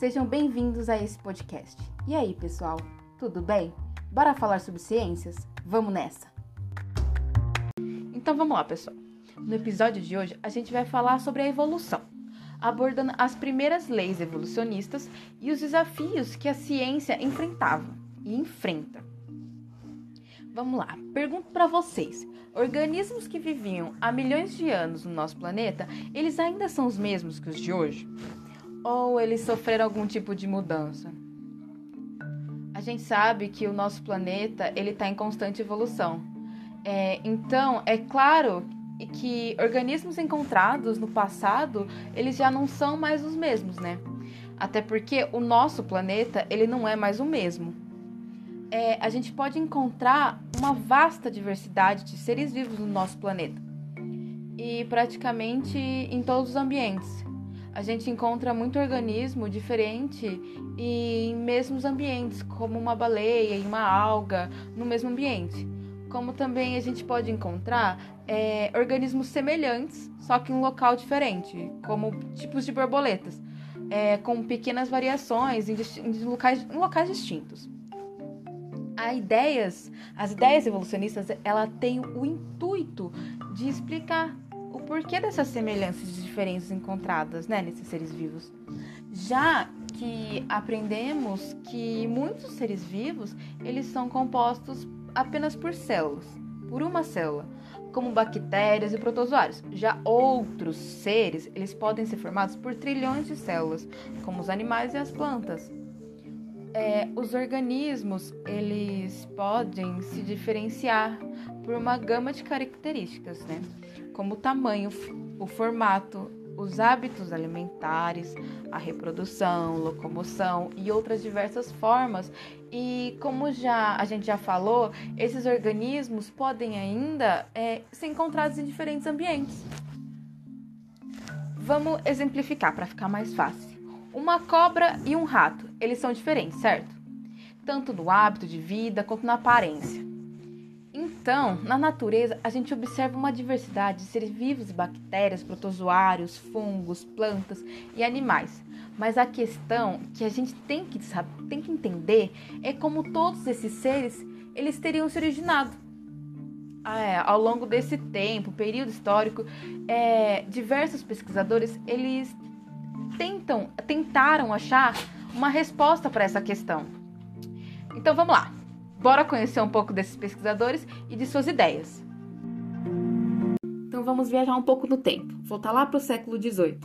Sejam bem-vindos a esse podcast. E aí, pessoal, tudo bem? Bora falar sobre ciências? Vamos nessa! Então vamos lá, pessoal. No episódio de hoje, a gente vai falar sobre a evolução, abordando as primeiras leis evolucionistas e os desafios que a ciência enfrentava e enfrenta. Vamos lá, pergunto para vocês: organismos que viviam há milhões de anos no nosso planeta, eles ainda são os mesmos que os de hoje? Ou eles sofreram algum tipo de mudança? A gente sabe que o nosso planeta ele está em constante evolução. É, então, é claro que organismos encontrados no passado eles já não são mais os mesmos, né? Até porque o nosso planeta ele não é mais o mesmo. É, a gente pode encontrar uma vasta diversidade de seres vivos no nosso planeta e praticamente em todos os ambientes a gente encontra muito organismo diferente em mesmos ambientes, como uma baleia e uma alga no mesmo ambiente. Como também a gente pode encontrar é, organismos semelhantes, só que em um local diferente, como tipos de borboletas, é, com pequenas variações em, em, locais, em locais distintos. A ideias, as ideias evolucionistas, ela tem o intuito de explicar porquê dessas semelhanças e diferenças encontradas né, nesses seres vivos. Já que aprendemos que muitos seres vivos eles são compostos apenas por células, por uma célula, como bactérias e protozoários. Já outros seres eles podem ser formados por trilhões de células, como os animais e as plantas. É, os organismos eles podem se diferenciar por uma gama de características, né? como o tamanho, o formato, os hábitos alimentares, a reprodução, locomoção e outras diversas formas. E como já a gente já falou, esses organismos podem ainda é, ser encontrados em diferentes ambientes. Vamos exemplificar para ficar mais fácil. Uma cobra e um rato, eles são diferentes, certo? Tanto no hábito de vida quanto na aparência. Então, na natureza, a gente observa uma diversidade de seres vivos, bactérias, protozoários, fungos, plantas e animais. Mas a questão que a gente tem que, saber, tem que entender é como todos esses seres eles teriam se originado. Ah, é, ao longo desse tempo, período histórico, é, diversos pesquisadores eles tentam, tentaram achar uma resposta para essa questão. Então vamos lá. Bora conhecer um pouco desses pesquisadores e de suas ideias. Então vamos viajar um pouco no tempo, voltar lá para o século XVIII,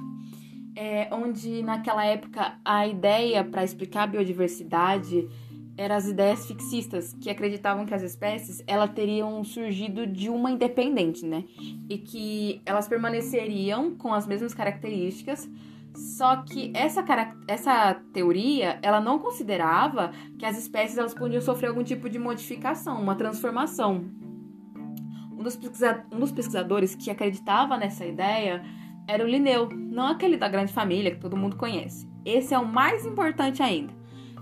é, onde naquela época a ideia para explicar a biodiversidade eram as ideias fixistas, que acreditavam que as espécies elas teriam surgido de uma independente, né? E que elas permaneceriam com as mesmas características, só que essa, essa teoria, ela não considerava que as espécies elas podiam sofrer algum tipo de modificação, uma transformação. Um dos, um dos pesquisadores que acreditava nessa ideia era o Linneu, não aquele da grande família que todo mundo conhece. Esse é o mais importante ainda.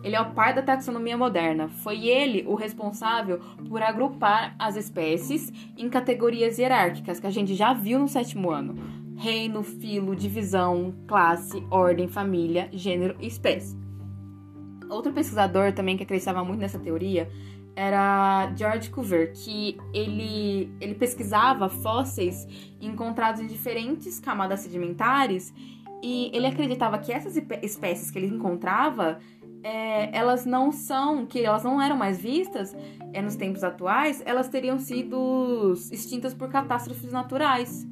Ele é o pai da taxonomia moderna. Foi ele o responsável por agrupar as espécies em categorias hierárquicas que a gente já viu no sétimo ano reino, filo, divisão, classe, ordem, família, gênero e espécie. Outro pesquisador também que acreditava muito nessa teoria era George Cuvier, que ele, ele pesquisava fósseis encontrados em diferentes camadas sedimentares e ele acreditava que essas espécies que ele encontrava é, elas não são, que elas não eram mais vistas é, nos tempos atuais, elas teriam sido extintas por catástrofes naturais.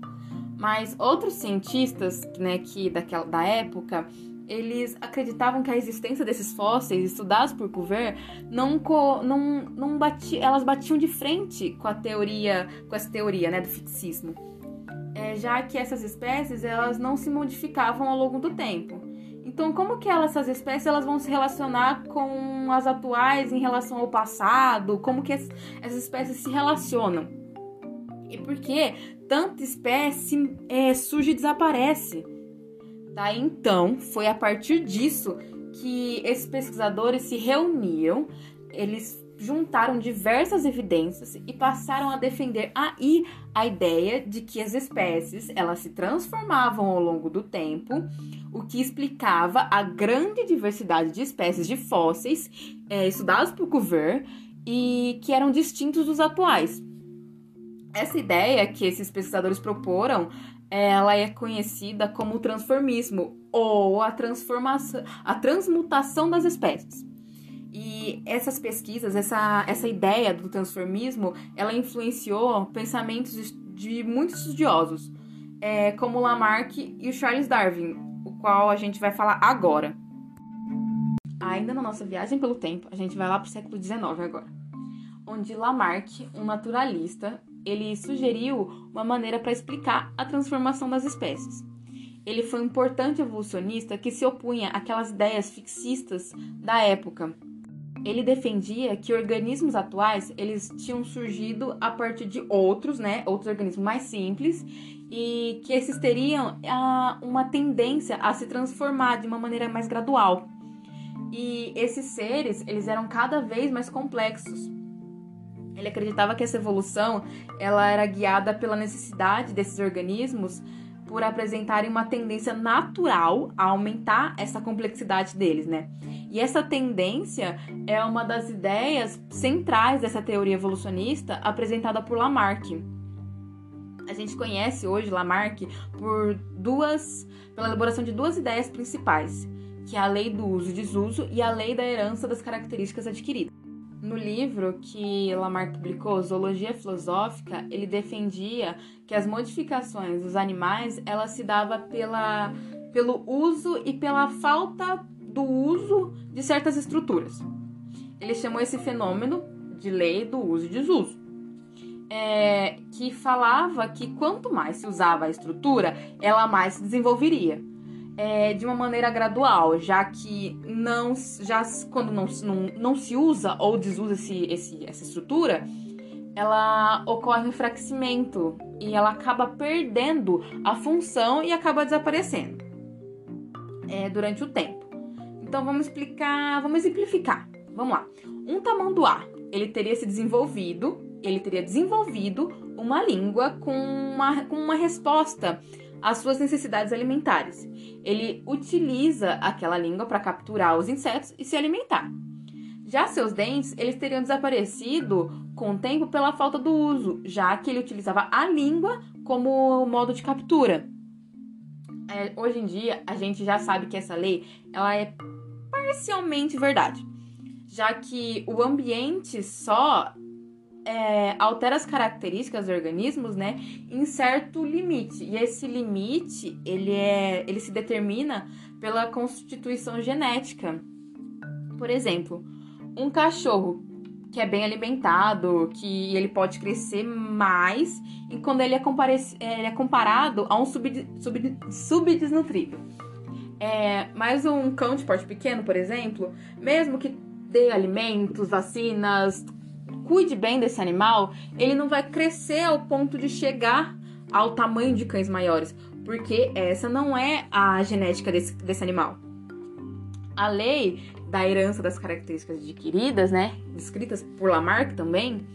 Mas outros cientistas, né, que daquela da época, eles acreditavam que a existência desses fósseis estudados por Cuvier não, não, não bati, elas batiam de frente com a teoria, com essa teoria, né, do fixismo. É, já que essas espécies elas não se modificavam ao longo do tempo. Então, como que elas, essas espécies elas vão se relacionar com as atuais em relação ao passado? Como que essas espécies se relacionam? E por que tanta espécie é, surge e desaparece. Tá? Então, foi a partir disso que esses pesquisadores se reuniram, eles juntaram diversas evidências e passaram a defender aí a ideia de que as espécies elas se transformavam ao longo do tempo, o que explicava a grande diversidade de espécies de fósseis é, estudados por Cuvier e que eram distintos dos atuais. Essa ideia que esses pesquisadores proporam, ela é conhecida como transformismo ou a transformação, a transmutação das espécies. E essas pesquisas, essa, essa ideia do transformismo, ela influenciou pensamentos de, muitos estudiosos, é, como Lamarck e o Charles Darwin, o qual a gente vai falar agora. Ainda na nossa viagem pelo tempo, a gente vai lá para o século XIX agora, onde Lamarck, um naturalista, ele sugeriu uma maneira para explicar a transformação das espécies. Ele foi um importante evolucionista que se opunha àquelas ideias fixistas da época. Ele defendia que organismos atuais eles tinham surgido a partir de outros, né, outros organismos mais simples e que esses teriam ah, uma tendência a se transformar de uma maneira mais gradual. E esses seres eles eram cada vez mais complexos ele acreditava que essa evolução ela era guiada pela necessidade desses organismos por apresentarem uma tendência natural a aumentar essa complexidade deles, né? E essa tendência é uma das ideias centrais dessa teoria evolucionista apresentada por Lamarck. A gente conhece hoje Lamarck por duas, pela elaboração de duas ideias principais, que é a lei do uso e desuso e a lei da herança das características adquiridas. No livro que Lamarck publicou, Zoologia Filosófica, ele defendia que as modificações dos animais ela se dava pela, pelo uso e pela falta do uso de certas estruturas. Ele chamou esse fenômeno de lei do uso e desuso. É, que falava que quanto mais se usava a estrutura, ela mais se desenvolveria é, de uma maneira gradual, já que não, já quando não, não, não se usa ou desusa esse, esse, essa estrutura, ela ocorre um enfraquecimento e ela acaba perdendo a função e acaba desaparecendo é, durante o tempo. Então vamos explicar, vamos exemplificar. Vamos lá. Um tamanduá, ele teria se desenvolvido, ele teria desenvolvido uma língua com uma, com uma resposta às suas necessidades alimentares. Ele utiliza aquela língua para capturar os insetos e se alimentar. Já seus dentes, eles teriam desaparecido com o tempo pela falta do uso, já que ele utilizava a língua como modo de captura. É, hoje em dia, a gente já sabe que essa lei ela é parcialmente verdade, já que o ambiente só é, altera as características dos organismos, né, em certo limite. E esse limite, ele é, ele se determina pela constituição genética. Por exemplo, um cachorro que é bem alimentado, que ele pode crescer mais, e quando ele é, ele é comparado a um sub, sub, subdesnutrido. É, mas um cão de porte pequeno, por exemplo, mesmo que dê alimentos, vacinas, cuide bem desse animal, ele não vai crescer ao ponto de chegar ao tamanho de cães maiores, porque essa não é a genética desse, desse animal. A lei da herança das características adquiridas, né, descritas por Lamarck também,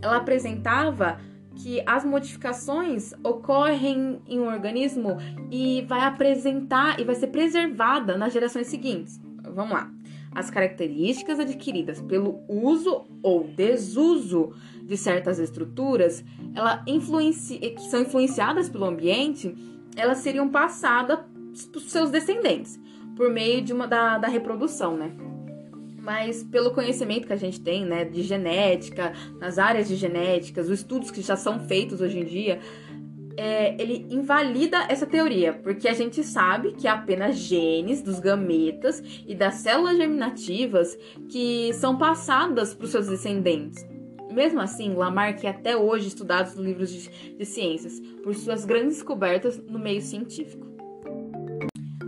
ela apresentava que as modificações ocorrem em um organismo e vai apresentar e vai ser preservada nas gerações seguintes. Vamos lá as características adquiridas pelo uso ou desuso de certas estruturas, ela influencia, que são influenciadas pelo ambiente, elas seriam passadas para os seus descendentes por meio de uma da, da reprodução, né? Mas pelo conhecimento que a gente tem, né, de genética, nas áreas de genéticas, os estudos que já são feitos hoje em dia, é, ele invalida essa teoria, porque a gente sabe que é apenas genes dos gametas e das células germinativas que são passadas para os seus descendentes. Mesmo assim, Lamarck é até hoje estudado nos livros de, de ciências por suas grandes descobertas no meio científico.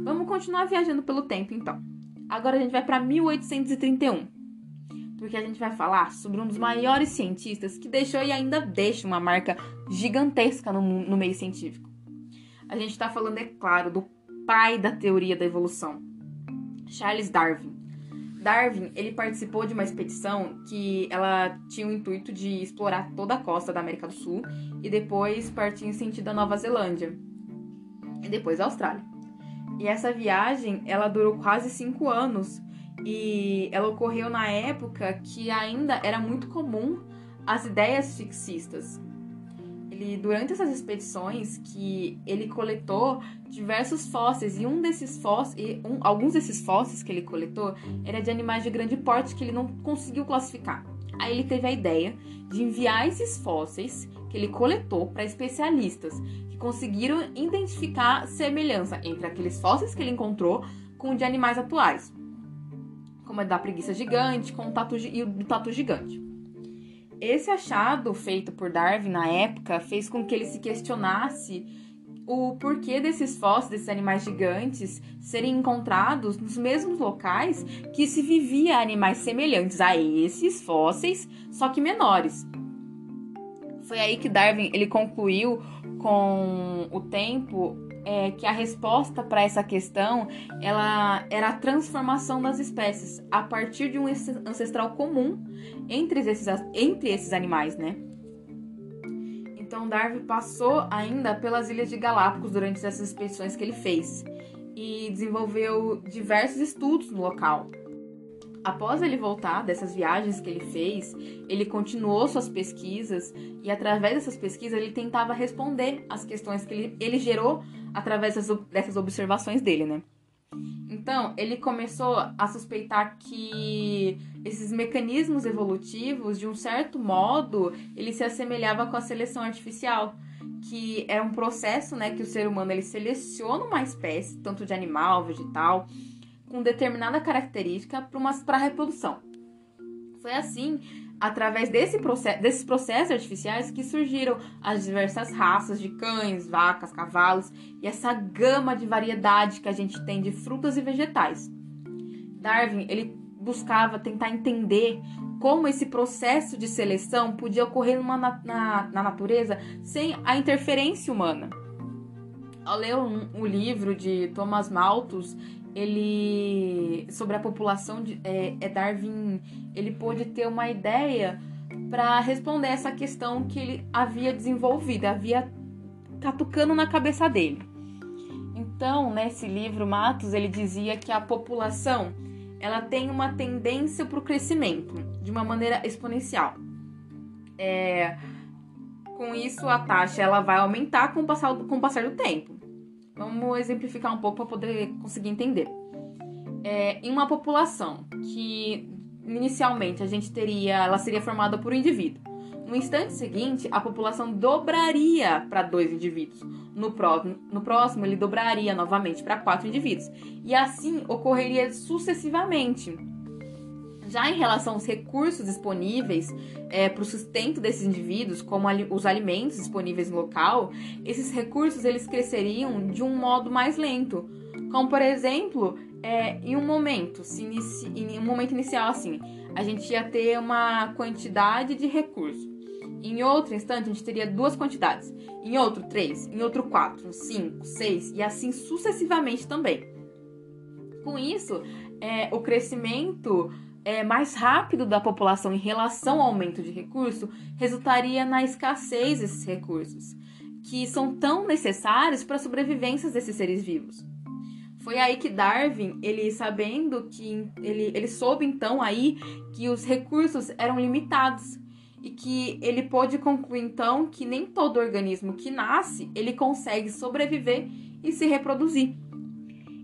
Vamos continuar viajando pelo tempo então. Agora a gente vai para 1831 porque a gente vai falar sobre um dos maiores cientistas que deixou e ainda deixa uma marca gigantesca no, no meio científico. A gente está falando, é claro, do pai da teoria da evolução, Charles Darwin. Darwin, ele participou de uma expedição que ela tinha o intuito de explorar toda a costa da América do Sul e depois partir em sentido a Nova Zelândia e depois a Austrália. E essa viagem, ela durou quase cinco anos e ela ocorreu na época que ainda era muito comum as ideias fixistas. Ele, durante essas expedições que ele coletou diversos fósseis e um desses fósseis, um, alguns desses fósseis que ele coletou era de animais de grande porte que ele não conseguiu classificar. Aí ele teve a ideia de enviar esses fósseis que ele coletou para especialistas que conseguiram identificar semelhança entre aqueles fósseis que ele encontrou com o de animais atuais, como a da preguiça gigante com o tatu, e o do tatu gigante. Esse achado feito por Darwin na época fez com que ele se questionasse o porquê desses fósseis, desses animais gigantes, serem encontrados nos mesmos locais que se vivia animais semelhantes a esses fósseis, só que menores. Foi aí que Darwin ele concluiu com o tempo é, que a resposta para essa questão ela era a transformação das espécies a partir de um ancestral comum entre esses, entre esses animais, né? Então Darwin passou ainda pelas ilhas de Galápagos durante essas expedições que ele fez e desenvolveu diversos estudos no local. Após ele voltar dessas viagens que ele fez, ele continuou suas pesquisas e através dessas pesquisas ele tentava responder as questões que ele, ele gerou através dessas, observações dele, né? Então, ele começou a suspeitar que esses mecanismos evolutivos, de um certo modo, ele se assemelhava com a seleção artificial, que é um processo, né, que o ser humano ele seleciona uma espécie, tanto de animal, vegetal, com determinada característica para a reprodução. Foi assim através desse processo, desses processos artificiais que surgiram as diversas raças de cães, vacas, cavalos e essa gama de variedade que a gente tem de frutas e vegetais. Darwin ele buscava tentar entender como esse processo de seleção podia ocorrer numa, na, na, na natureza sem a interferência humana. Ao ler um, um livro de Thomas Malthus, ele sobre a população de é, é Darwin, ele pôde ter uma ideia para responder essa questão que ele havia desenvolvido, havia catucando na cabeça dele. Então, nesse livro Matos, ele dizia que a população ela tem uma tendência para o crescimento de uma maneira exponencial. É, com isso, a taxa ela vai aumentar com o passar, com o passar do tempo. Vamos exemplificar um pouco para poder conseguir entender. É, em uma população que inicialmente a gente teria, ela seria formada por um indivíduo. No instante seguinte, a população dobraria para dois indivíduos. No próximo, no próximo, ele dobraria novamente para quatro indivíduos. E assim ocorreria sucessivamente. Já em relação aos recursos disponíveis é, para o sustento desses indivíduos, como ali, os alimentos disponíveis no local, esses recursos eles cresceriam de um modo mais lento. Como por exemplo, é, em um momento, inici, em um momento inicial assim, a gente ia ter uma quantidade de recursos. Em outro instante, a gente teria duas quantidades. Em outro, três. Em outro, quatro, cinco, seis e assim sucessivamente também. Com isso, é, o crescimento é, mais rápido da população em relação ao aumento de recurso resultaria na escassez desses recursos, que são tão necessários para a sobrevivência desses seres vivos. Foi aí que Darwin, ele sabendo que ele, ele soube então aí que os recursos eram limitados e que ele pôde concluir então que nem todo organismo que nasce ele consegue sobreviver e se reproduzir.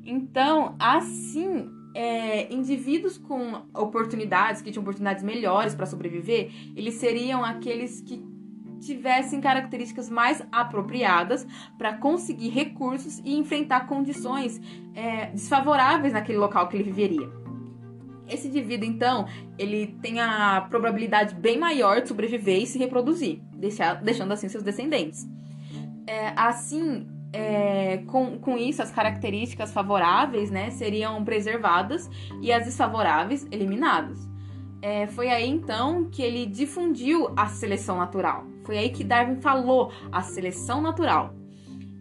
Então, assim, é, indivíduos com oportunidades, que tinham oportunidades melhores para sobreviver, eles seriam aqueles que tivessem características mais apropriadas para conseguir recursos e enfrentar condições é, desfavoráveis naquele local que ele viveria. Esse indivíduo, então, ele tem a probabilidade bem maior de sobreviver e se reproduzir, deixar, deixando assim seus descendentes. É, assim, é, com, com isso, as características favoráveis né, seriam preservadas e as desfavoráveis eliminadas. É, foi aí então que ele difundiu a seleção natural. Foi aí que Darwin falou a seleção natural.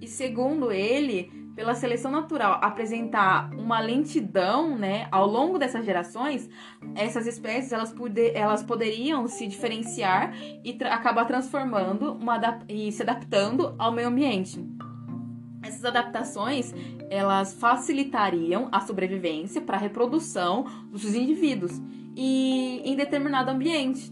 E segundo ele, pela seleção natural apresentar uma lentidão, né, ao longo dessas gerações, essas espécies elas, elas poderiam se diferenciar e tra acabar transformando uma, e se adaptando ao meio ambiente. Essas adaptações elas facilitariam a sobrevivência para a reprodução dos indivíduos e em determinado ambiente.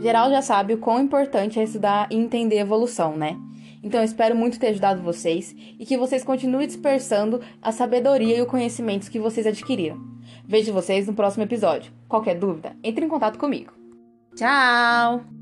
Geral já sabe o quão importante é estudar e entender a evolução, né? Então eu espero muito ter ajudado vocês e que vocês continuem dispersando a sabedoria e o conhecimento que vocês adquiriram. Vejo vocês no próximo episódio. Qualquer dúvida, entre em contato comigo. Tchau!